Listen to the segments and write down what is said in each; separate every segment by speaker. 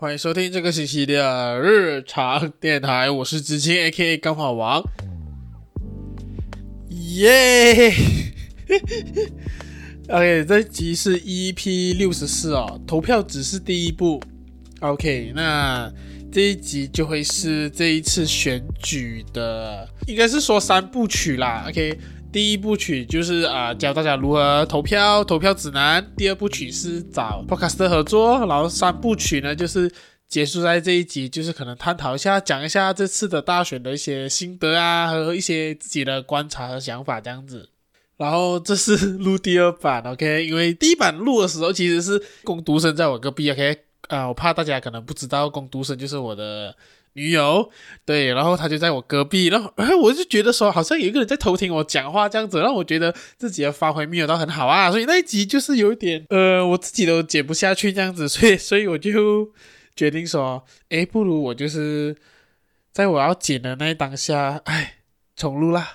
Speaker 1: 欢迎收听这个星期的日常电台，我是知青 A.K.A 钢化王，耶、yeah!！OK，这集是 EP 六十四哦，投票只是第一步。OK，那这一集就会是这一次选举的，应该是说三部曲啦。OK。第一部曲就是啊、教大家如何投票，投票指南。第二部曲是找 podcast 合作，然后三部曲呢就是结束在这一集，就是可能探讨一下，讲一下这次的大选的一些心得啊，和一些自己的观察和想法这样子。然后这是录第二版，OK，因为第一版录的时候其实是工读生在我隔壁，OK，啊、我怕大家可能不知道，工读生就是我的。女友。对，然后他就在我隔壁，然后然后 我就觉得说，好像有一个人在偷听我讲话这样子，让我觉得自己的发挥没有到很好啊，所以那一集就是有一点呃，我自己都剪不下去这样子，所以 所以我就决定说，诶，不如我就是在我要剪的那一当下，哎，重录啦，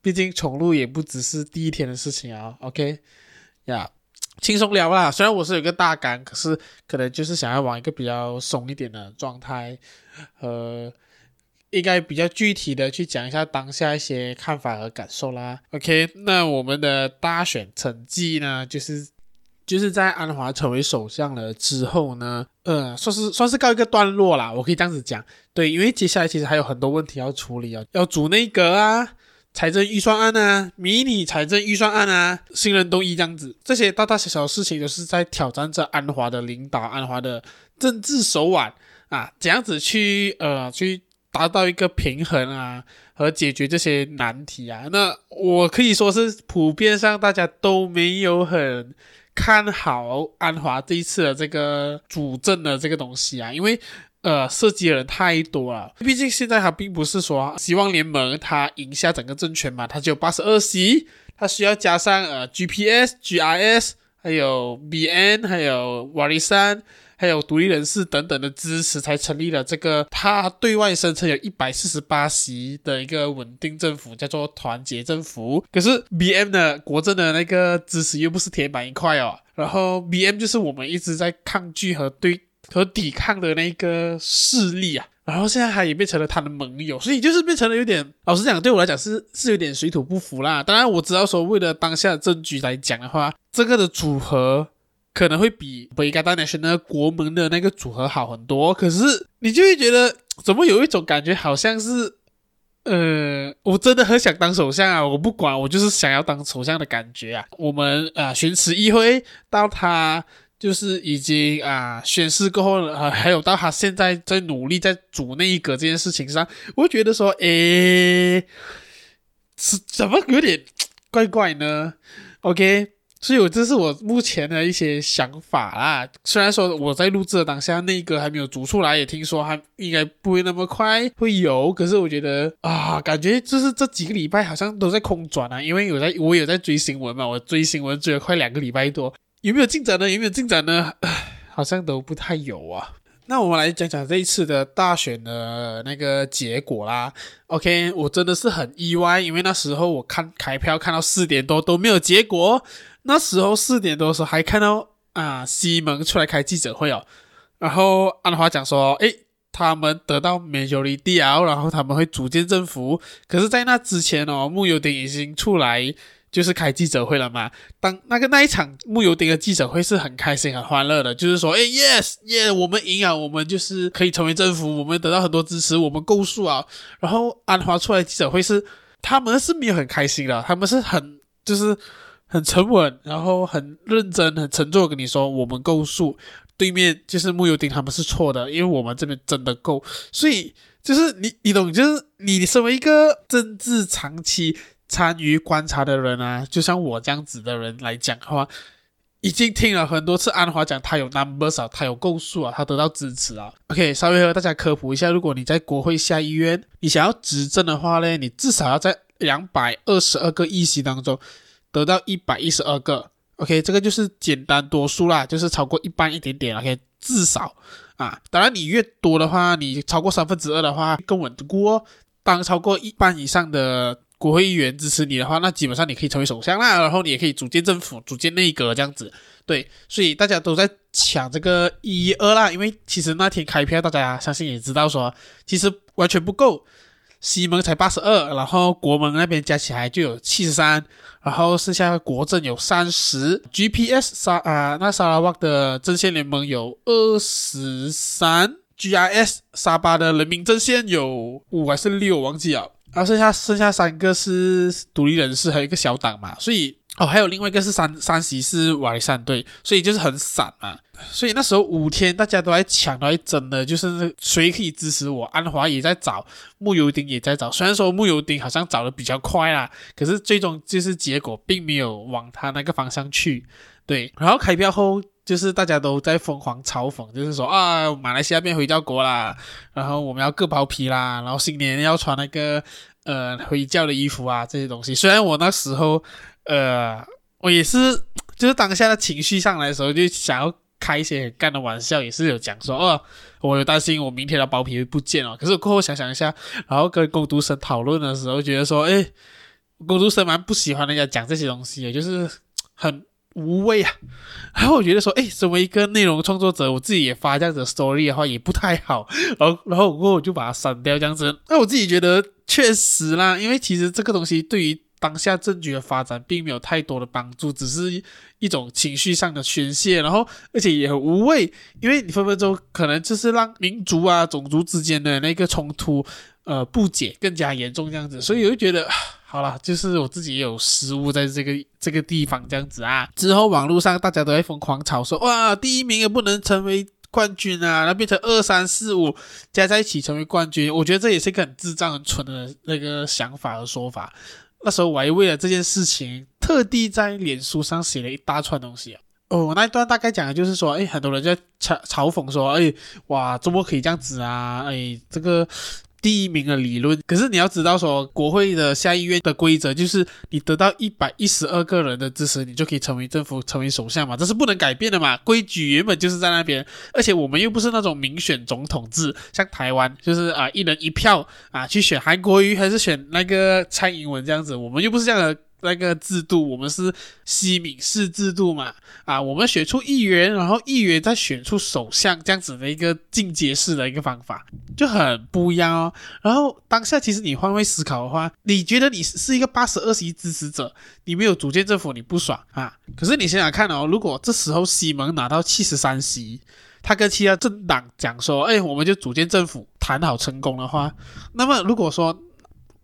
Speaker 1: 毕竟重录也不只是第一天的事情啊，OK？呀。轻松聊啦，虽然我是有个大纲，可是可能就是想要玩一个比较松一点的状态，呃，应该比较具体的去讲一下当下一些看法和感受啦。OK，那我们的大选成绩呢，就是就是在安华成为首相了之后呢，呃，算是算是告一个段落啦，我可以这样子讲。对，因为接下来其实还有很多问题要处理啊，要组内阁啊。财政预算案啊，迷你财政预算案啊，新人动议这样子，这些大大小小的事情都是在挑战着安华的领导，安华的政治手腕啊，怎样子去呃去达到一个平衡啊，和解决这些难题啊。那我可以说是普遍上大家都没有很看好安华这一次的这个主政的这个东西啊，因为。呃，涉及的人太多了，毕竟现在他并不是说希望联盟他赢下整个政权嘛，他只有八十二席，他需要加上呃 GPS、GIS，还有 BN，还有瓦利山，还有独立人士等等的支持，才成立了这个他对外声称有一百四十八席的一个稳定政府，叫做团结政府。可是 BM 的国政的那个支持又不是铁板一块哦，然后 BM 就是我们一直在抗拒和对。可抵抗的那个势力啊，然后现在他也变成了他的盟友，所以就是变成了有点，老实讲，对我来讲是是有点水土不服啦。当然我知道说，为了当下的政局来讲的话，这个的组合可能会比北加大那些那国盟的那个组合好很多。可是你就会觉得，怎么有一种感觉，好像是，呃，我真的很想当首相啊！我不管，我就是想要当首相的感觉啊。我们啊，巡视议会到他。就是已经啊宣誓过后了，啊，还有到他现在在努力在组内阁这件事情上，我觉得说，诶，是怎么有点怪怪呢？OK，所以我这是我目前的一些想法啦。虽然说我在录制的当下内阁还没有组出来，也听说还应该不会那么快会有，可是我觉得啊，感觉就是这几个礼拜好像都在空转啊，因为有在我有在追新闻嘛，我追新闻追了快两个礼拜多。有没有进展呢？有没有进展呢？好像都不太有啊。那我们来讲讲这一次的大选的那个结果啦。OK，我真的是很意外，因为那时候我看开票看到四点多都没有结果。那时候四点多的时候还看到啊西蒙出来开记者会哦，然后安华讲说，诶，他们得到 majority 然后他们会组建政府。可是，在那之前哦，慕尤丁已经出来。就是开记者会了嘛？当那个那一场慕尤丁的记者会是很开心、很欢乐的，就是说，哎，yes，yes，，我们赢啊，我们就是可以成为政府，我们得到很多支持，我们够数啊。然后安华出来记者会是，他们是没有很开心的，他们是很就是很沉稳，然后很认真、很沉重跟你说，我们够数。对面就是慕尤丁，他们是错的，因为我们这边真的够。所以就是你，你懂，就是你身为一个政治长期。参与观察的人啊，就像我这样子的人来讲的话，已经听了很多次安华讲他有 numbers 啊，他有够数啊，他得到支持啊。OK，稍微和大家科普一下，如果你在国会下议院，你想要执政的话呢，你至少要在两百二十二个议席当中得到一百一十二个。OK，这个就是简单多数啦，就是超过一半一点点。OK，至少啊，当然你越多的话，你超过三分之二的话更稳固哦。当超过一半以上的国会议员支持你的话，那基本上你可以成为首相啦，然后你也可以组建政府、组建内阁这样子。对，所以大家都在抢这个一二啦，因为其实那天开票，大家相信也知道说，其实完全不够。西蒙才八十二，然后国盟那边加起来就有七十三，然后剩下国阵有三十，GPS 沙啊、那沙拉瓦的阵线联盟有二十三，GIS 沙巴的人民阵线有五还是六，忘记了，然后剩下剩下三个是独立人士，还有一个小党嘛，所以。哦，还有另外一个是山山西是瓦利山队，所以就是很散嘛。所以那时候五天大家都在抢，都在争的，就是谁可以支持我。安华也在找，慕尤丁也在找。虽然说慕尤丁好像找的比较快啦，可是最终就是结果并没有往他那个方向去。对，然后开票后就是大家都在疯狂嘲讽，就是说啊，马来西亚变回教国啦，然后我们要割包皮啦，然后新年要穿那个呃回教的衣服啊这些东西。虽然我那时候。呃，我也是，就是当下的情绪上来的时候，就想要开一些很干的玩笑，也是有讲说，哦，我有担心我明天的包皮会不见哦。可是过后想想一下，然后跟工读生讨论的时候，觉得说，哎，工读生蛮不喜欢人家讲这些东西的，就是很无谓啊。然后我觉得说，哎，身为一个内容创作者，我自己也发这样子的 story 的话，也不太好。然后，然后过后我就把它删掉，这样子。那我自己觉得确实啦，因为其实这个东西对于。当下政局的发展并没有太多的帮助，只是一种情绪上的宣泄，然后而且也很无谓，因为你分分钟可能就是让民族啊、种族之间的那个冲突、呃不解更加严重这样子，所以我就觉得好了，就是我自己也有失误在这个这个地方这样子啊。之后网络上大家都在疯狂吵说，哇，第一名也不能成为冠军啊，那变成二三四五加在一起成为冠军，我觉得这也是一个很智障、很蠢的那个想法和说法。那时候我还为了这件事情，特地在脸书上写了一大串东西啊。哦，那一段大概讲的就是说，哎，很多人在嘲嘲讽说，哎，哇，周末可以这样子啊？哎，这个。第一名的理论，可是你要知道说，国会的下议院的规则就是，你得到一百一十二个人的支持，你就可以成为政府，成为首相嘛，这是不能改变的嘛，规矩原本就是在那边，而且我们又不是那种民选总统制，像台湾就是啊一人一票啊去选韩国瑜还是选那个蔡英文这样子，我们又不是这样的。那个制度，我们是西敏式制度嘛？啊，我们选出议员，然后议员再选出首相，这样子的一个进阶式的一个方法，就很不一样哦。然后当下其实你换位思考的话，你觉得你是一个八十二席支持者，你没有组建政府，你不爽啊？可是你想想看哦，如果这时候西蒙拿到七十三席，他跟其他政党讲说，哎，我们就组建政府，谈好成功的话，那么如果说。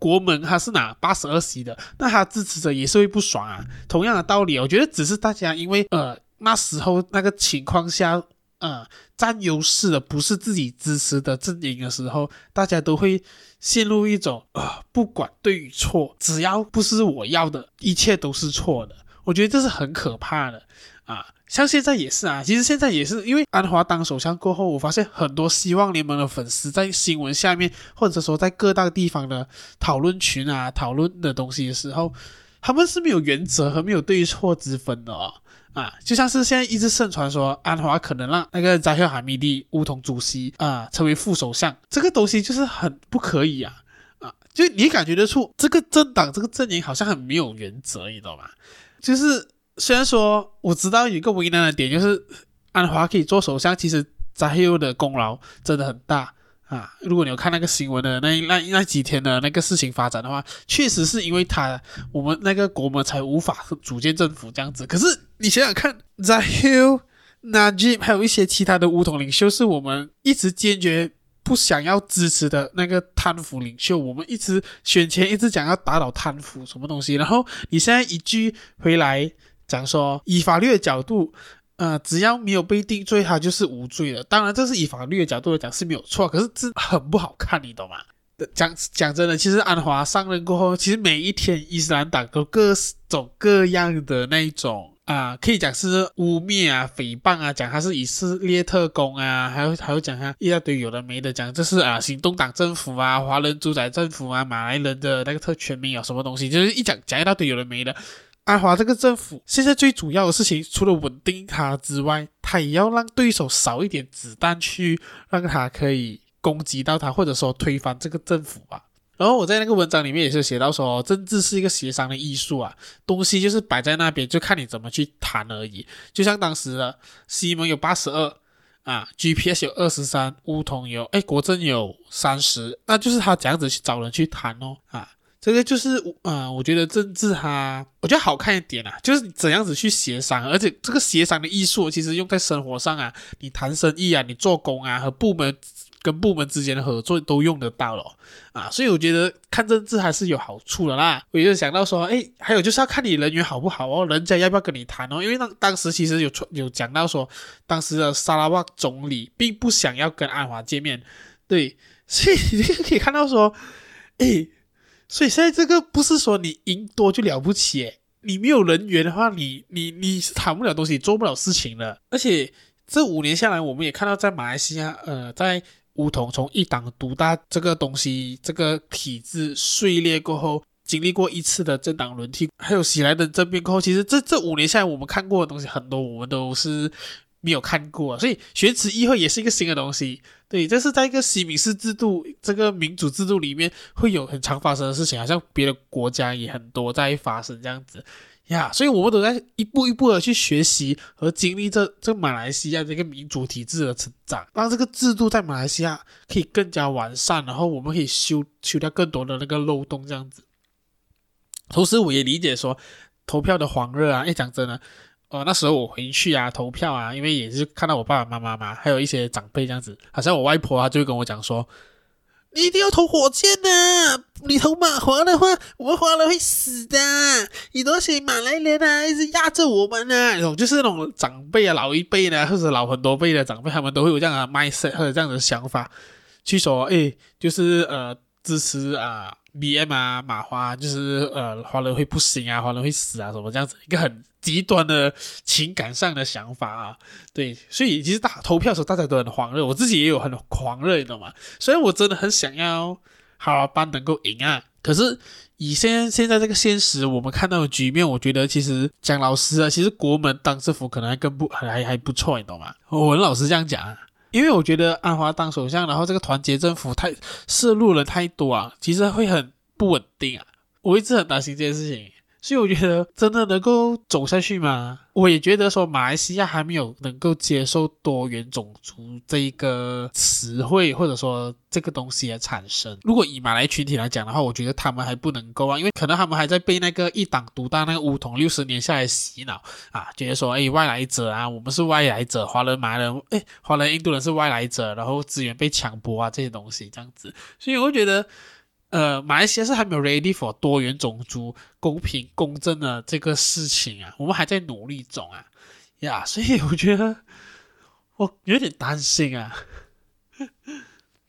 Speaker 1: 国盟他是拿八十二席的，那他支持者也是会不爽啊。同样的道理，我觉得只是大家因为呃那时候那个情况下，呃占优势的不是自己支持的阵营的时候，大家都会陷入一种呃不管对与错，只要不是我要的，一切都是错的。我觉得这是很可怕的啊。像现在也是啊，其实现在也是，因为安华当首相过后，我发现很多希望联盟的粉丝在新闻下面，或者说在各大地方的讨论群啊讨论的东西的时候，他们是没有原则和没有对错之分的哦。啊，就像是现在一直盛传说安华可能让那个扎赫哈米蒂乌统主席啊成为副首相，这个东西就是很不可以啊啊！就你感觉得出这个政党这个阵营好像很没有原则，你知道吗？就是。虽然说我知道有一个为难的点，就是安华可以做首相，其实扎黑的功劳真的很大啊。如果你有看那个新闻的那那那几天的那个事情发展的话，确实是因为他，我们那个国门才无法组建政府这样子。可是你想想看，扎黑欧、Najib 还有一些其他的乌统领袖，是我们一直坚决不想要支持的那个贪腐领袖。我们一直选前一直讲要打倒贪腐什么东西，然后你现在一句回来。讲说以法律的角度，呃，只要没有被定罪，他就是无罪的。当然，这是以法律的角度来讲是没有错，可是这很不好看，你懂吗？讲讲真的，其实安华上任过后，其实每一天伊斯兰党都各种各样的那一种啊、呃，可以讲是污蔑啊、诽谤啊，讲他是以色列特工啊，还有还有讲他一大堆有的没的，讲这是啊行动党政府啊、华人主宰政府啊、马来人的那个特权没有什么东西，就是一讲讲一大堆有的没的。安华这个政府现在最主要的事情，除了稳定他之外，他也要让对手少一点子弹去让他可以攻击到他，或者说推翻这个政府吧。然后我在那个文章里面也是写到说，政治是一个协商的艺术啊，东西就是摆在那边，就看你怎么去谈而已。就像当时的西蒙有八十二啊，GPS 有二十三，乌统有哎，国政有三十，那就是他这样子去找人去谈哦啊，这个就是啊、我觉得政治哈，我觉得好看一点啊，就是怎样子去协商，而且这个协商的艺术其实用在生活上啊，你谈生意啊，你做工啊，和部门。跟部门之间的合作都用得到了啊，所以我觉得看政治还是有好处的啦。我就想到说，哎，还有就是要看你人缘好不好哦，人家要不要跟你谈哦？因为当当时其实有有讲到说，当时的沙拉瓦总理并不想要跟安华见面，对，所以你可以看到说，哎，所以现在这个不是说你赢多就了不起，诶，你没有人员的话，你你你是谈不了东西，做不了事情的。而且这五年下来，我们也看到在马来西亚，呃，在巫统从一党独大这个东西，这个体制碎裂过后，经历过一次的政党轮替，还有喜来登政变过后，其实这这五年下来，我们看过的东西很多，我们都是没有看过，所以选举议会也是一个新的东西。对，这是在一个西敏式制度这个民主制度里面会有很常发生的事情，好像别的国家也很多在发生这样子。呀所以我们都在一步一步的去学习和经历这这马来西亚这个民主体制的成长，让这个制度在马来西亚可以更加完善，然后我们可以修修掉更多的那个漏洞，这样子。同时，我也理解说投票的狂热啊，诶，讲真的，呃，那时候我回去啊投票啊，因为也是看到我爸爸妈妈嘛，还有一些长辈这样子，好像我外婆啊就会跟我讲说。你一定要投火箭呐、啊！你投马华的话，我们华人会死的。你多些马来人啊，一直压着我们啊！那种就是那种长辈啊，老一辈的，或者老很多辈的长辈，他们都会有这样的 mindset 或者这样的想法，去说，哎，就是呃支持啊。BM 啊，马花就是呃，华人会不行啊，华人会死啊，什么这样子一个很极端的情感上的想法啊，对，所以其实大投票时候大家都很狂热，我自己也有很狂热，你懂吗？所以我真的很想要哈拉班能够赢啊，可是以现现在这个现实，我们看到的局面，我觉得其实讲老师啊，其实国门当政府可能还更不还还还不错，你懂吗？我很老实这样讲。啊因为我觉得安华当首相，然后这个团结政府太涉入了太多啊，其实会很不稳定啊。我一直很担心这件事情。所以我觉得真的能够走下去吗？我也觉得说马来西亚还没有能够接受多元种族这一个词汇，或者说这个东西的产生。如果以马来群体来讲的话，我觉得他们还不能够啊，因为可能他们还在被那个一党独大那个巫统六十年下来洗脑啊，觉得说哎外来者啊，我们是外来者，华人马来人哎华人印度人是外来者，然后资源被抢夺啊这些东西这样子。所以我觉得。呃，马来西亚是还没有 ready for 多元种族、公平公正的这个事情啊，我们还在努力中啊，呀、所以我觉得我有点担心啊。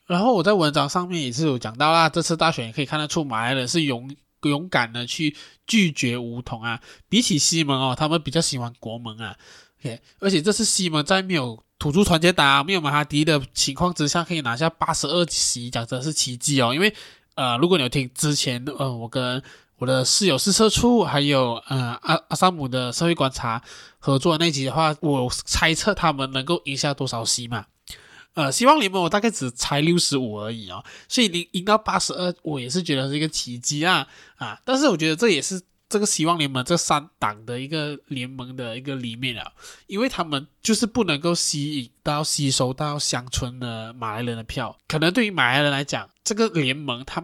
Speaker 1: 然后我在文章上面也是有讲到啦，这次大选也可以看得出马来人是勇勇敢的去拒绝梧桐啊，比起西蒙哦，他们比较喜欢国盟啊。OK，而且这次西蒙在没有土著团结党、没有马哈迪的情况之下，可以拿下八十二席，讲真是奇迹哦，因为。呃，如果你有听之前，呃，我跟我的室友是社畜，还有呃阿阿萨姆的社会观察合作那集的话，我猜测他们能够赢下多少席嘛？呃，希望联盟我大概只猜六十五而已哦，所以你赢到八十二，我也是觉得是一个奇迹啊啊！但是我觉得这也是。这个希望联盟这三党的一个联盟的一个里面啊，因为他们就是不能够吸引到、吸收到乡村的马来人的票，可能对于马来人来讲，这个联盟他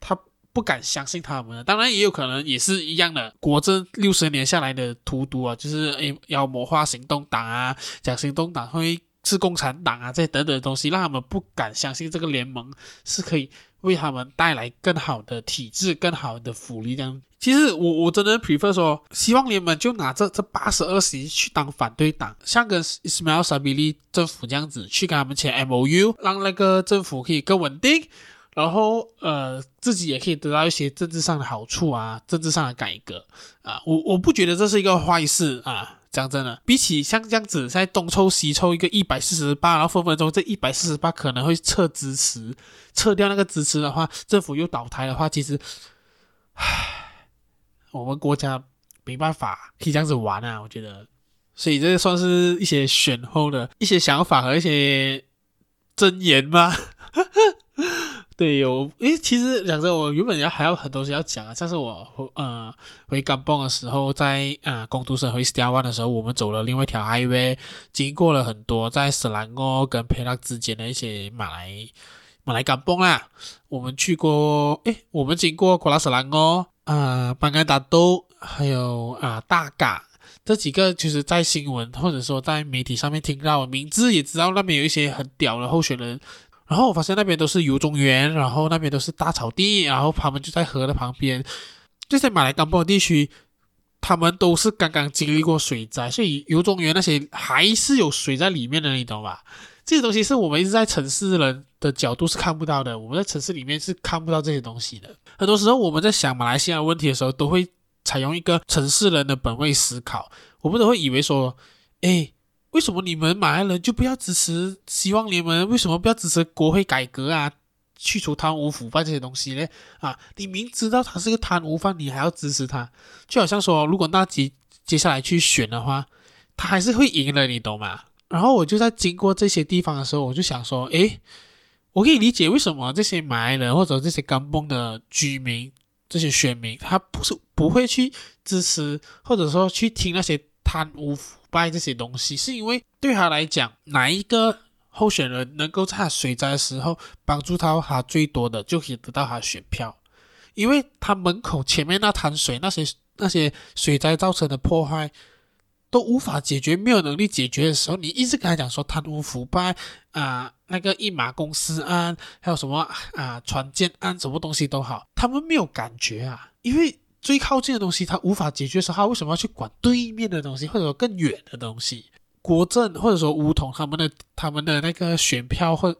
Speaker 1: 他不敢相信他们，当然也有可能也是一样的，国政六十年下来的荼毒啊，就是诶妖魔化行动党啊，讲行动党会是共产党啊，这些等等的东西，让他们不敢相信这个联盟是可以为他们带来更好的体制、更好的福利这样。其实我我真的 prefer 说，希望联盟就拿这这八十二席去当反对党，像跟 Ismail Sabri 政府这样子去跟他们签 MOU，让那个政府可以更稳定，然后呃自己也可以得到一些政治上的好处啊，政治上的改革啊，我我不觉得这是一个坏事啊，讲真的，比起像这样子在东抽西抽一个一百四十八，然后分分钟这一百四十八可能会撤支持，撤掉那个支持的话，政府又倒台的话，其实，唉。我们国家没办法可以这样子玩啊，我觉得，所以这算是一些选后的一些想法和一些箴言吧。对，有诶，其实讲真，我原本要还有很多东西要讲啊，像是我呃回甘榜的时候，在呃工读生回 Star 湾的时候，我们走了另外一条 highway，经过了很多在斯兰莪跟佩拉之间的一些马来马来甘榜啦。我们去过，诶，我们经过瓜拉斯兰莪啊，班甘打都，还有啊、大嘎这几个，就是在新闻或者说在媒体上面听到名字，也知道那边有一些很屌的候选人。然后我发现那边都是游中园，然后那边都是大草地，然后他们就在河的旁边。这些马来甘榜地区，他们都是刚刚经历过水灾，所以游中园那些还是有水在里面的，你懂吧？这些东西是我们一直在城市人的角度是看不到的，我们在城市里面是看不到这些东西的。很多时候我们在想马来西亚问题的时候，都会采用一个城市人的本位思考，我们都会以为说，诶。为什么你们马来人就不要支持希望联盟？为什么不要支持国会改革啊？去除贪污腐败这些东西呢？啊，你明知道他是个贪污犯，你还要支持他？就好像说，如果纳吉接下来去选的话，他还是会赢的，你懂吗？然后我就在经过这些地方的时候，我就想说，诶，我可以理解为什么这些马来人或者这些甘榜的居民、这些选民，他不是不会去支持，或者说去听那些贪污腐。败这些东西，是因为对他来讲，哪一个候选人能够在他水灾的时候帮助到他最多的，就可以得到他选票。因为他门口前面那滩水，那些那些水灾造成的破坏都无法解决，没有能力解决的时候，你一直跟他讲说贪污腐败啊、那个一马公司案，还有什么啊船建案，什么东西都好，他们没有感觉啊，因为。最靠近的东西，他无法解决的时候，他为什么要去管对面的东西，或者说更远的东西？国政或者说巫统他们的他们的那个选票或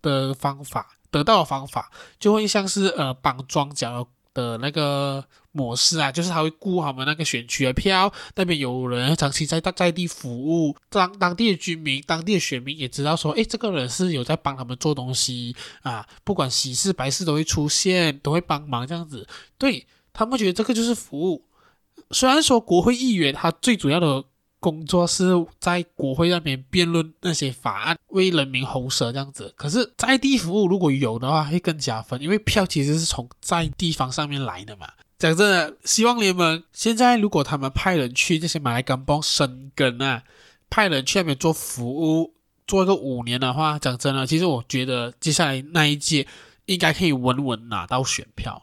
Speaker 1: 的方法得到的方法，就会像是呃绑庄脚的那个模式啊，就是他会顾他们那个选区的票，那边有人长期在在地服务，当当地的居民、当地的选民也知道说，诶，这个人是有在帮他们做东西啊，不管喜事白事都会出现，都会帮忙这样子，对。他们觉得这个就是服务，虽然说国会议员他最主要的工作是在国会那边辩论那些法案，为人民喉舌这样子，可是在地服务如果有的话会更加分，因为票其实是从在地方上面来的嘛。讲真的，希望联盟现在如果他们派人去这些马来甘榜生根啊，派人去那边做服务，做一个五年的话，讲真的，其实我觉得接下来那一届应该可以稳稳拿到选票，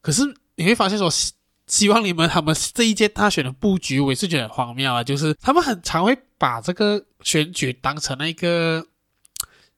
Speaker 1: 可是。你会发现说，希望你们他们这一届大选的布局，我也是觉得很荒谬啊。就是他们很常会把这个选举当成那个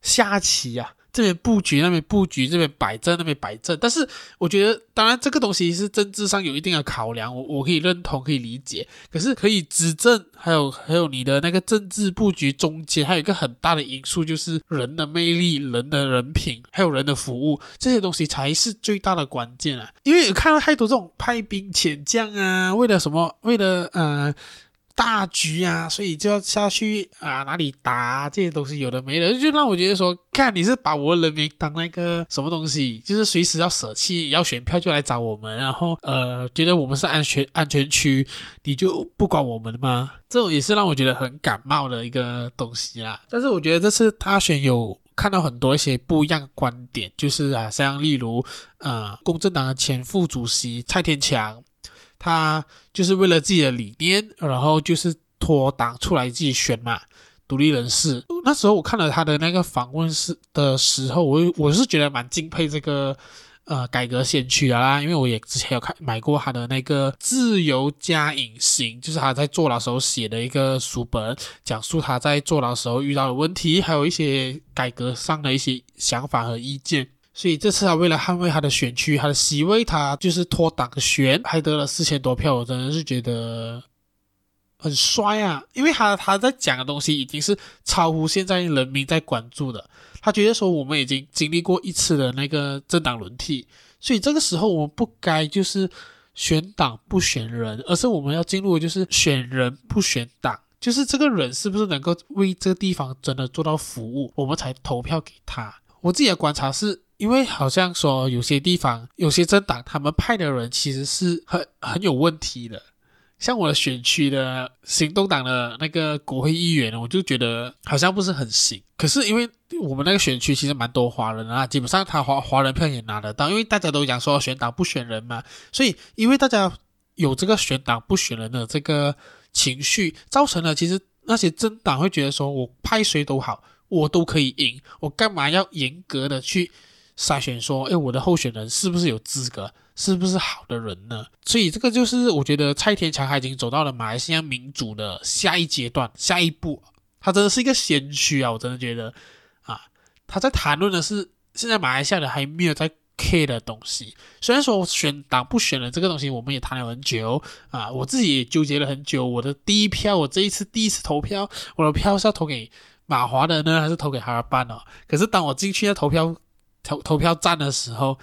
Speaker 1: 下棋啊。这边布局，那边布局，这边摆正，那边摆正。但是我觉得，当然这个东西是政治上有一定的考量，我我可以认同，可以理解。可是可以执政，还有还有你的那个政治布局中间，还有一个很大的因素，就是人的魅力、人的人品，还有人的服务，这些东西才是最大的关键啊！因为看到太多这种派兵遣将啊，为了什么？为了呃。大局啊，所以就要下去啊，哪里打，这些东西有的没的，就让我觉得说，看你是把我人民当那个什么东西，就是随时要舍弃，要选票就来找我们，然后呃，觉得我们是安全安全区，你就不管我们吗？这种也是让我觉得很感冒的一个东西啦。但是我觉得这次大选有看到很多一些不一样的观点，就是啊，像例如呃，公正党的前副主席蔡天强。他就是为了自己的理念，然后就是脱党出来自己选嘛，独立人士。那时候我看了他的那个访问是的时候，我我是觉得蛮敬佩这个呃改革先驱的啦，因为我也之前有看买过他的那个《自由加隐形》，就是他在坐牢时候写的一个书本，讲述他在坐牢时候遇到的问题，还有一些改革上的一些想法和意见。所以这次他为了捍卫他的选区，他的席位，他就是脱党选，还得了四千多票，我真的是觉得很帅啊！因为他他在讲的东西已经是超乎现在人民在关注的。他觉得说我们已经经历过一次的那个政党轮替，所以这个时候我们不该就是选党不选人，而是我们要进入的就是选人不选党，就是这个人是不是能够为这个地方真的做到服务，我们才投票给他。我自己的观察是。因为好像说有些地方有些政党他们派的人其实是很很有问题的，像我的选区的行动党的那个国会议员，我就觉得好像不是很行。可是因为我们那个选区其实蛮多华人啊，基本上他华华人票也拿得到，因为大家都讲说选党不选人嘛，所以因为大家有这个选党不选人的这个情绪，造成了其实那些政党会觉得说我派谁都好，我都可以赢，我干嘛要严格的去筛选说，诶，我的候选人是不是有资格？是不是好的人呢？所以这个就是我觉得蔡天强他已经走到了马来西亚民主的下一阶段、下一步，他真的是一个先驱啊！我真的觉得啊，他在谈论的是现在马来西亚人还没有在 care 的东西。虽然说选党不选人这个东西，我们也谈了很久啊，我自己也纠结了很久。我的第一票，我这一次第一次投票，我的票是要投给马华的呢，还是投给哈尔班哦？可是当我进去要投票投投票站的时候，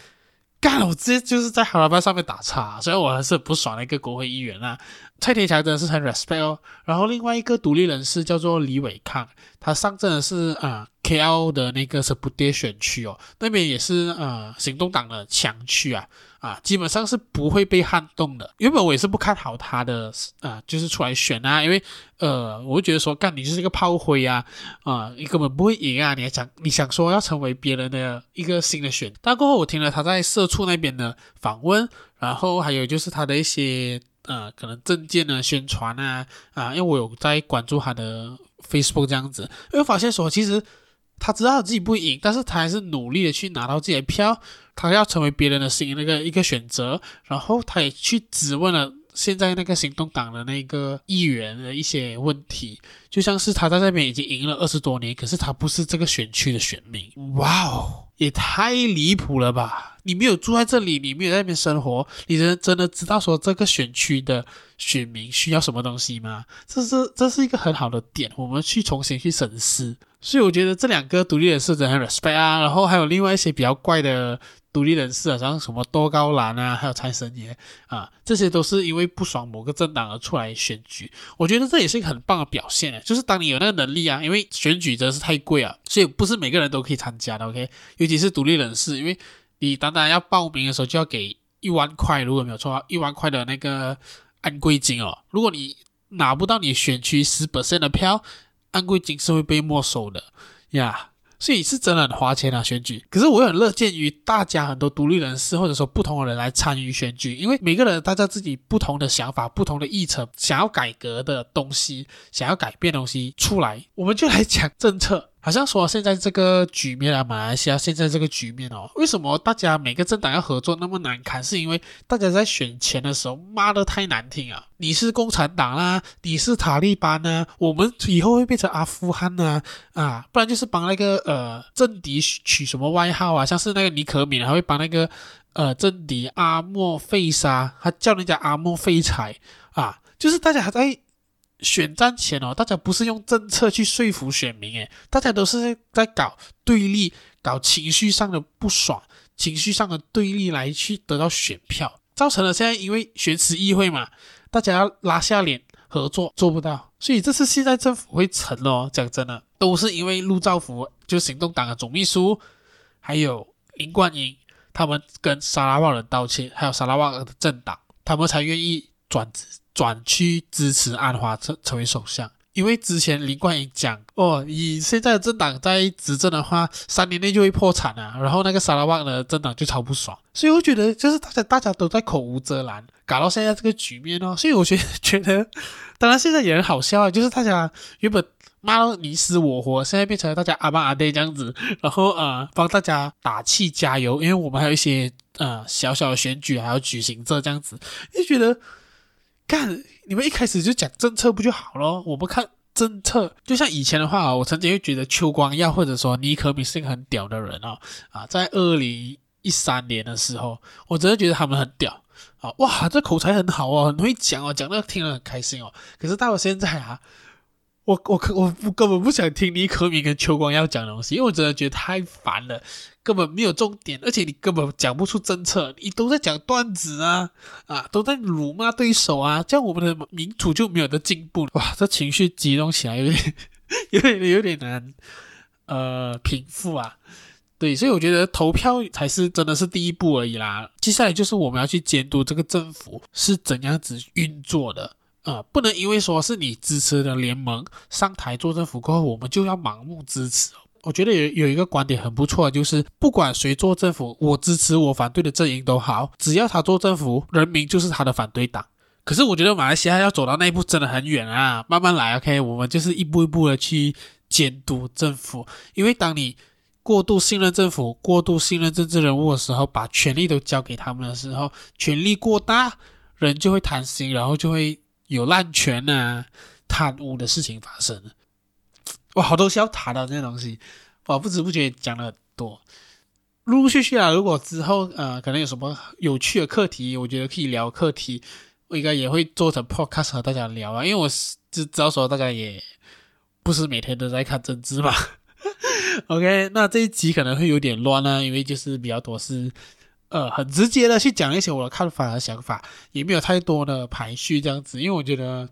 Speaker 1: 干了！我直接就是在哈拉巴上面打叉，所以我还是不爽的一个国会议员啊。蔡天强真的是很 respect 哦。然后另外一个独立人士叫做李伟康，他上阵的是啊、KL 的那个是布爹选区哦，那边也是、呃、行动党的强区啊。啊，基本上是不会被撼动的。原本我也是不看好他的，啊，就是出来选啊，因为，呃，我会觉得说，干你就是一个炮灰啊，啊，你根本不会赢啊，你还想你想说要成为别人的一个新的选。但过后我听了他在社畜那边的访问，然后还有就是他的一些，呃，可能政见的宣传啊，啊，因为我有在关注他的 Facebook 这样子，因为发现说其实。他知道自己不赢，但是他还是努力的去拿到自己的票，他要成为别人的新那个一个选择，然后他也去质问了现在那个行动党的那个议员的一些问题，就像是他在那边已经赢了二十多年，可是他不是这个选区的选民，哇哦，也太离谱了吧！你没有住在这里，你没有在那边生活，你真真的知道说这个选区的选民需要什么东西吗？这是这是一个很好的点，我们去重新去审视。所以我觉得这两个独立人士真的很 respect 啊，然后还有另外一些比较怪的独立人士啊，像什么多高兰啊，还有财神爷啊，这些都是因为不爽某个政党而出来选举。我觉得这也是一个很棒的表现，就是当你有那个能力啊，因为选举真的是太贵啊，所以不是每个人都可以参加的。OK，尤其是独立人士，因为你单单要报名的时候就要给一万块，如果没有错，一万块的那个安规金哦。如果你拿不到你选区十 percent 的票，安贵金是会被没收的呀所以是真的很花钱啊选举。可是我很乐见于大家很多独立人士或者说不同的人来参与选举，因为每个人大家自己不同的想法、不同的议程，想要改革的东西、想要改变的东西出来，我们就来讲政策。好像说现在这个局面啊，马来西亚现在这个局面哦，为什么大家每个政党要合作那么难看？是因为大家在选前的时候骂的太难听啊！你是共产党啦，你是塔利班啊，我们以后会变成阿富汗啊啊！不然就是帮那个呃政敌取什么外号啊？像是那个尼可敏还会帮那个呃政敌阿莫费沙，他叫人家阿莫废柴啊！就是大家还在。选战前哦，大家不是用政策去说服选民，诶，大家都是在搞对立、搞情绪上的不爽、情绪上的对立来去得到选票，造成了现在因为选辞议会嘛，大家要拉下脸合作做不到，所以这次现在政府会成哦，讲真的，都是因为陆兆福就行动党的总秘书，还有林冠英他们跟沙拉瓦人道歉，还有沙拉瓦的政党，他们才愿意转。转去支持安华成成为首相，因为之前林冠英讲哦，以现在的政党在执政的话，三年内就会破产啊，然后那个沙拉旺的政党就超不爽，所以我觉得就是大家大家都在口无遮拦，搞到现在这个局面哦，所以我觉得觉得，当然现在也很好笑啊，就是大家原本骂到你死我活，现在变成了大家阿爸阿爹这样子，然后呃帮大家打气加油，因为我们还有一些呃小小的选举还要举行这这样子，就觉得。看，你们一开始就讲政策不就好了？我们看政策，就像以前的话，我曾经会觉得邱光耀或者说尼可米是一个很屌的人啊。啊，在二零一三年的时候，我真的觉得他们很屌啊！哇，这口才很好哦，很会讲哦，讲的听了很开心哦。可是到了现在啊。我我可我不根本不想听尼可敏跟邱光耀讲的东西，因为我真的觉得太烦了，根本没有重点，而且你根本讲不出政策，你都在讲段子啊啊，都在辱骂对手啊，这样我们的民主就没有的进步。哇，这情绪激动起来有点 有点有点难呃平复啊。对，所以我觉得投票才是真的是第一步而已啦，接下来就是我们要去监督这个政府是怎样子运作的。呃，不能因为说是你支持的联盟上台做政府过后，我们就要盲目支持。我觉得有有一个观点很不错，就是不管谁做政府，我支持我反对的阵营都好，只要他做政府，人民就是他的反对党。可是我觉得马来西亚要走到那一步真的很远啊，慢慢来，OK，我们就是一步一步的去监督政府，因为当你过度信任政府、过度信任政治人物的时候，把权力都交给他们的时候，权力过大，人就会贪心，然后就会有滥权啊、贪污的事情发生。哇，好多需要谈的这些东西，哇，不知不觉讲了很多。陆陆续续啊，如果之后呃，可能有什么有趣的课题，我觉得可以聊课题，我应该也会做成 podcast 和大家聊啊。因为我是知道说大家也不是每天都在看政治嘛。OK，那这一集可能会有点乱啊，因为就是比较多是呃很直接的去讲一些我的看法和想法，也没有太多的排序这样子，因为我觉得。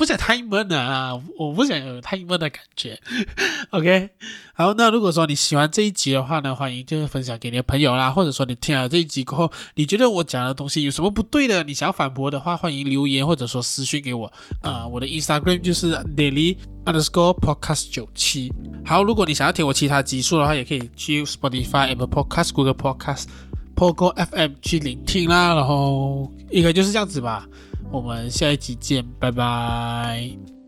Speaker 1: 不想太闷啊！我不想有太闷的感觉。OK，好，那如果说你喜欢这一集的话呢，欢迎就是分享给你的朋友啦，或者说你听了这一集过后，你觉得我讲的东西有什么不对的，你想要反驳的话，欢迎留言或者说私讯给我。啊、呃，我的 Instagram 就是 daily underscore podcast 九七。好，如果你想要听我其他集数的话，也可以去 Spotify、Apple Podcast、Google Podcast、透过 FM 去聆听啦。然后应该就是这样子吧。我们下一集见，拜拜。